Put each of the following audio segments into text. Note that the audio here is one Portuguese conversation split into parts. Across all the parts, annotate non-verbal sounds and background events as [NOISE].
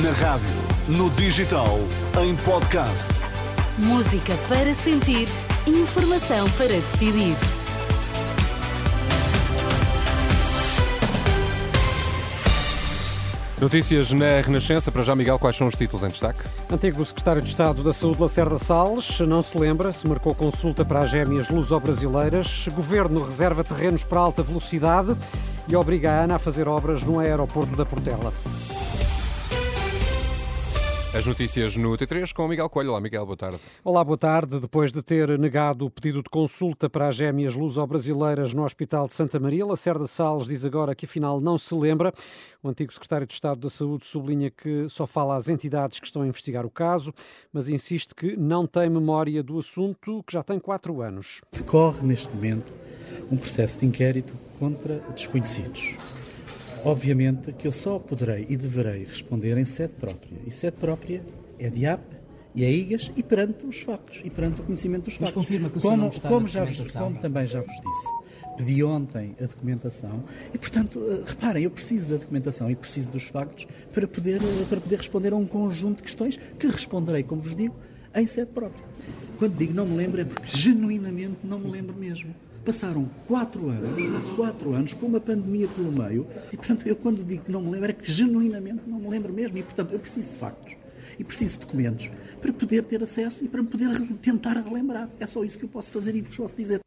Na rádio, no digital, em podcast. Música para sentir, informação para decidir. Notícias na Renascença. Para já, Miguel, quais são os títulos em destaque? Antigo secretário de Estado da Saúde, Lacerda Salles, não se lembra, se marcou consulta para as gêmeas luso-brasileiras. Governo reserva terrenos para alta velocidade e obriga a ANA a fazer obras no aeroporto da Portela. As notícias no T3 com o Miguel Coelho. Olá, Miguel, boa tarde. Olá, boa tarde. Depois de ter negado o pedido de consulta para as gêmeas luso-brasileiras no Hospital de Santa Maria, Lacerda Salles diz agora que afinal não se lembra. O antigo secretário de Estado da Saúde sublinha que só fala às entidades que estão a investigar o caso, mas insiste que não tem memória do assunto, que já tem quatro anos. Decorre neste momento um processo de inquérito contra desconhecidos. Obviamente que eu só poderei e deverei responder em sede própria. E sede própria é de AP e é IGAS e perante os factos, e perante o conhecimento dos factos. Mas confirma que o como, está como, já vos, como também já vos disse, pedi ontem a documentação e, portanto, eh, reparem, eu preciso da documentação e preciso dos factos para poder, eh, para poder responder a um conjunto de questões que responderei, como vos digo, em sede própria. Quando digo não me lembro é porque genuinamente não me lembro mesmo. Passaram quatro anos, quatro anos, com uma pandemia pelo meio, e portanto eu quando digo que não me lembro é que genuinamente não me lembro mesmo, e portanto eu preciso de factos e preciso de documentos para poder ter acesso e para me poder tentar relembrar. É só isso que eu posso fazer e vos posso dizer.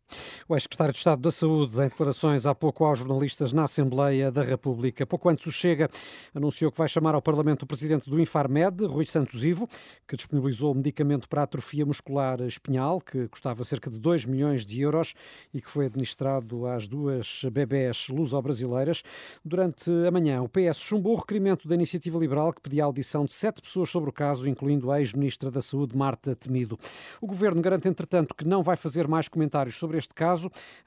O ex-secretário de Estado da Saúde, em declarações há pouco aos jornalistas na Assembleia da República. Pouco antes o Chega anunciou que vai chamar ao Parlamento o presidente do Infarmed, Rui Santos Ivo, que disponibilizou o medicamento para atrofia muscular espinhal, que custava cerca de 2 milhões de euros e que foi administrado às duas bebés luso-brasileiras. Durante a manhã, o PS chumbou o requerimento da Iniciativa Liberal que pedia a audição de sete pessoas sobre o caso, incluindo a ex-ministra da Saúde, Marta Temido. O governo garante, entretanto, que não vai fazer mais comentários sobre este caso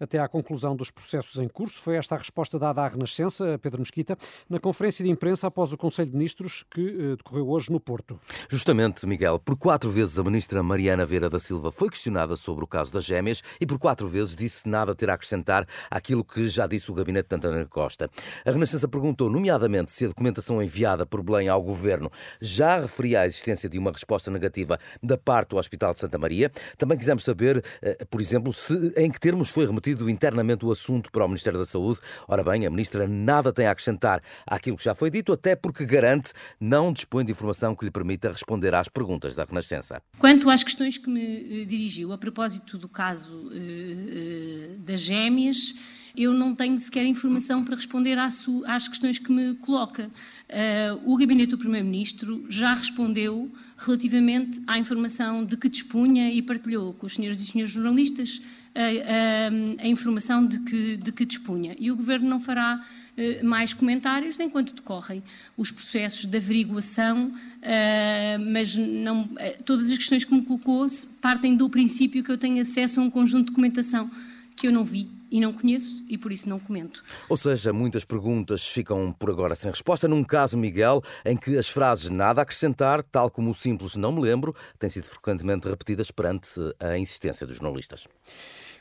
até à conclusão dos processos em curso. Foi esta a resposta dada à Renascença, a Pedro Mesquita, na conferência de imprensa após o Conselho de Ministros que eh, decorreu hoje no Porto. Justamente, Miguel, por quatro vezes a ministra Mariana Vieira da Silva foi questionada sobre o caso das gêmeas e por quatro vezes disse nada ter a acrescentar àquilo que já disse o gabinete de António Costa. A Renascença perguntou, nomeadamente, se a documentação enviada por Belém ao governo já referia à existência de uma resposta negativa da parte do Hospital de Santa Maria. Também quisemos saber, eh, por exemplo, se em que termos foi remetido internamente o assunto para o Ministério da Saúde. Ora bem, a ministra nada tem a acrescentar àquilo que já foi dito, até porque garante não dispõe de informação que lhe permita responder às perguntas da Renascença. Quanto às questões que me eh, dirigiu a propósito do caso eh, eh, das gêmeas, eu não tenho sequer informação para responder às questões que me coloca. Eh, o gabinete do Primeiro-Ministro já respondeu relativamente à informação de que dispunha e partilhou com os senhores e senhores jornalistas a, a- a informação de que, de que dispunha. E o Governo não fará eh, mais comentários enquanto decorrem os processos de averiguação, eh, mas não, eh, todas as questões que me colocou partem do princípio que eu tenho acesso a um conjunto de documentação que eu não vi e não conheço e por isso não comento. Ou seja, muitas perguntas ficam por agora sem resposta. Num caso, Miguel, em que as frases nada a acrescentar, tal como o simples não me lembro, têm sido frequentemente repetidas perante a insistência dos jornalistas.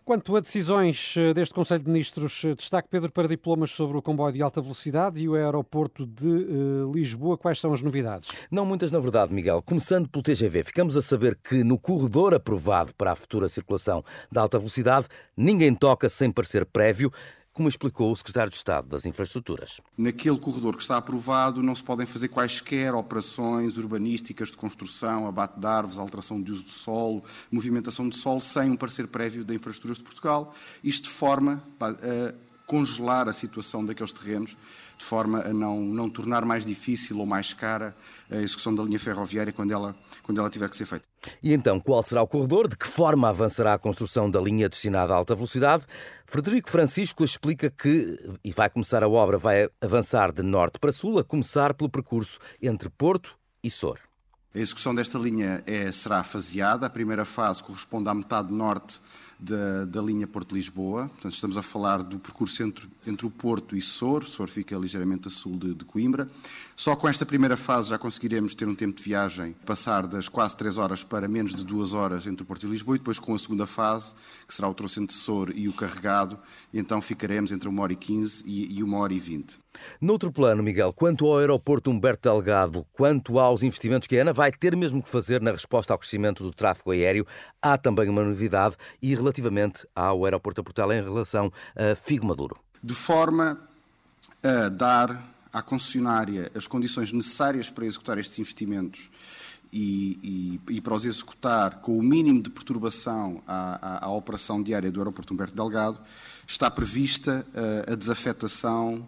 Quanto a decisões eh, deste Conselho de Ministros, eh, destaque Pedro para diplomas sobre o comboio de alta velocidade e o aeroporto de eh, Lisboa. Quais são as novidades? Não muitas, na verdade, Miguel. Começando pelo TGV, ficamos a saber que no corredor aprovado para a futura circulação da alta velocidade, ninguém toca sem parecer prévio, como explicou o Secretário de Estado das Infraestruturas. Naquele corredor que está aprovado não se podem fazer quaisquer operações urbanísticas de construção, abate de árvores, alteração de uso do solo, movimentação do solo, sem um parecer prévio da Infraestruturas de Portugal. Isto de forma a congelar a situação daqueles terrenos, de forma a não, não tornar mais difícil ou mais cara a execução da linha ferroviária quando ela, quando ela tiver que ser feita. E então, qual será o corredor? De que forma avançará a construção da linha destinada à alta velocidade? Frederico Francisco explica que, e vai começar a obra, vai avançar de norte para sul, a começar pelo percurso entre Porto e Sor. A execução desta linha é, será faseada. A primeira fase corresponde à metade norte da, da linha Porto-Lisboa. Portanto, estamos a falar do percurso entre, entre o Porto e Sor. Sor fica ligeiramente a sul de, de Coimbra. Só com esta primeira fase já conseguiremos ter um tempo de viagem, passar das quase 3 horas para menos de 2 horas entre o Porto e Lisboa. E depois com a segunda fase, que será o troço entre Sor e o carregado, então ficaremos entre 1 hora e 15 e, e 1 hora e 20. Noutro plano, Miguel, quanto ao aeroporto Humberto Delgado, quanto aos investimentos que a ANA vai ter mesmo que fazer na resposta ao crescimento do tráfego aéreo, há também uma novidade e relativamente ao aeroporto da Portela em relação a Figo Maduro. De forma a dar à concessionária as condições necessárias para executar estes investimentos e, e, e, para os executar com o mínimo de perturbação à, à, à, operação diária do aeroporto Humberto Delgado, está prevista uh, a desafetação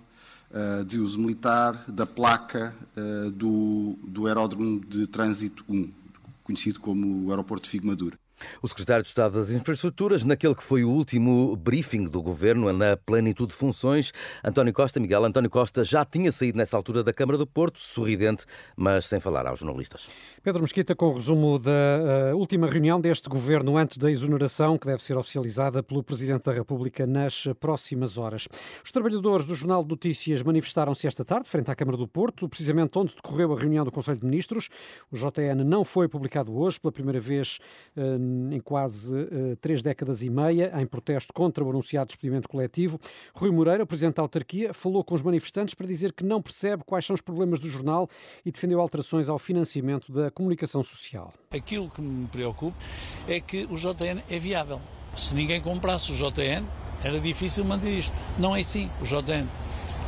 uh, de uso militar da placa uh, do, do aeródromo de trânsito 1, conhecido como o aeroporto de Maduro. O secretário de Estado das Infraestruturas, naquele que foi o último briefing do governo na plenitude de funções, António Costa, Miguel António Costa, já tinha saído nessa altura da Câmara do Porto, sorridente, mas sem falar aos jornalistas. Pedro Mesquita, com o resumo da uh, última reunião deste governo antes da exoneração, que deve ser oficializada pelo Presidente da República nas próximas horas. Os trabalhadores do Jornal de Notícias manifestaram-se esta tarde, frente à Câmara do Porto, precisamente onde decorreu a reunião do Conselho de Ministros. O JN não foi publicado hoje, pela primeira vez. Uh, em quase uh, três décadas e meia, em protesto contra o anunciado despedimento coletivo. Rui Moreira, o presidente da autarquia, falou com os manifestantes para dizer que não percebe quais são os problemas do jornal e defendeu alterações ao financiamento da comunicação social. Aquilo que me preocupa é que o JN é viável. Se ninguém comprasse o JN, era difícil manter isto. Não é assim. O JN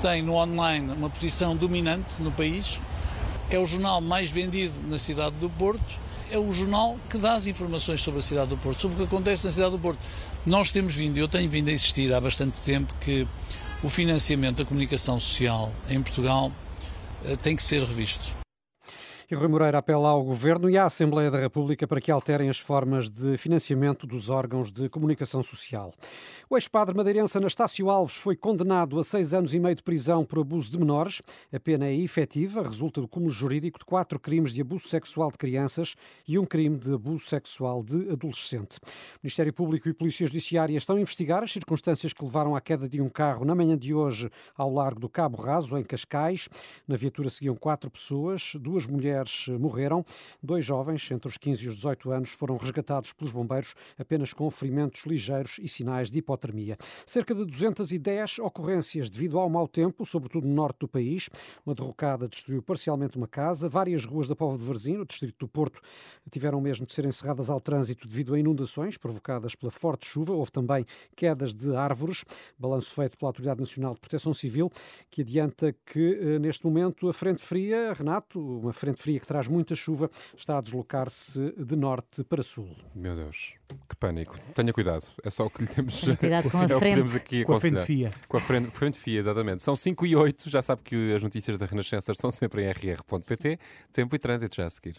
tem no online uma posição dominante no país, é o jornal mais vendido na cidade do Porto é o jornal que dá as informações sobre a cidade do Porto, sobre o que acontece na cidade do Porto. Nós temos vindo, eu tenho vindo a insistir há bastante tempo que o financiamento da comunicação social em Portugal eh, tem que ser revisto. E Rui Moreira apela ao Governo e à Assembleia da República para que alterem as formas de financiamento dos órgãos de comunicação social. O ex-padre madeirense Anastácio Alves foi condenado a seis anos e meio de prisão por abuso de menores. A pena é efetiva, resulta do cúmulo jurídico de quatro crimes de abuso sexual de crianças e um crime de abuso sexual de adolescente. O Ministério Público e Polícia Judiciária estão a investigar as circunstâncias que levaram à queda de um carro na manhã de hoje ao largo do Cabo Raso, em Cascais. Na viatura seguiam quatro pessoas, duas mulheres mulheres morreram. Dois jovens, entre os 15 e os 18 anos, foram resgatados pelos bombeiros apenas com ferimentos ligeiros e sinais de hipotermia. Cerca de 210 ocorrências devido ao mau tempo, sobretudo no norte do país. Uma derrocada destruiu parcialmente uma casa. Várias ruas da Póvoa de Varzim, no distrito do Porto, tiveram mesmo de ser encerradas ao trânsito devido a inundações provocadas pela forte chuva. Houve também quedas de árvores. Balanço feito pela Autoridade Nacional de Proteção Civil, que adianta que eh, neste momento a frente fria, Renato, uma frente fria fria que traz muita chuva está a deslocar-se de norte para sul. Meu Deus, que pânico. Tenha cuidado, é só o que lhe temos Tenha cuidado [LAUGHS] com a é frente. aqui com a frente fia. Com a frente, frente fia, exatamente. São 5 e 8, já sabe que as notícias da Renascença estão sempre em rr.pt. Tempo e trânsito já a seguir.